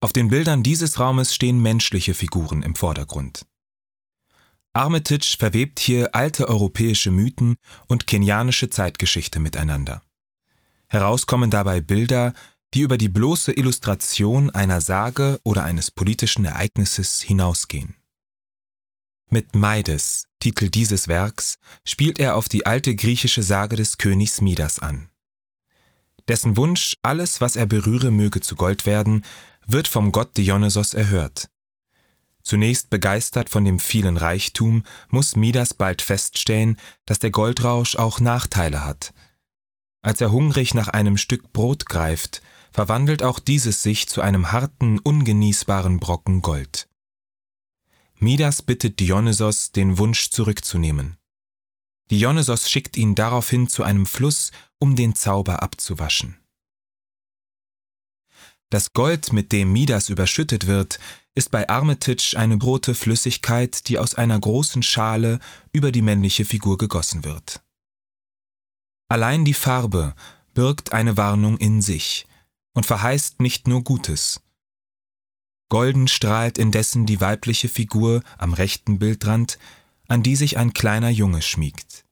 Auf den Bildern dieses Raumes stehen menschliche Figuren im Vordergrund. Armitage verwebt hier alte europäische Mythen und kenianische Zeitgeschichte miteinander. Herauskommen dabei Bilder, die über die bloße Illustration einer Sage oder eines politischen Ereignisses hinausgehen. Mit Meides, Titel dieses Werks, spielt er auf die alte griechische Sage des Königs Midas an. Dessen Wunsch, alles, was er berühre, möge zu Gold werden, wird vom Gott Dionysos erhört. Zunächst begeistert von dem vielen Reichtum, muss Midas bald feststellen, dass der Goldrausch auch Nachteile hat. Als er hungrig nach einem Stück Brot greift, verwandelt auch dieses sich zu einem harten, ungenießbaren Brocken Gold. Midas bittet Dionysos, den Wunsch zurückzunehmen. Dionysos schickt ihn daraufhin zu einem Fluss, um den Zauber abzuwaschen. Das Gold, mit dem Midas überschüttet wird, ist bei Armitage eine rote Flüssigkeit, die aus einer großen Schale über die männliche Figur gegossen wird. Allein die Farbe birgt eine Warnung in sich und verheißt nicht nur Gutes. Golden strahlt indessen die weibliche Figur am rechten Bildrand, an die sich ein kleiner Junge schmiegt.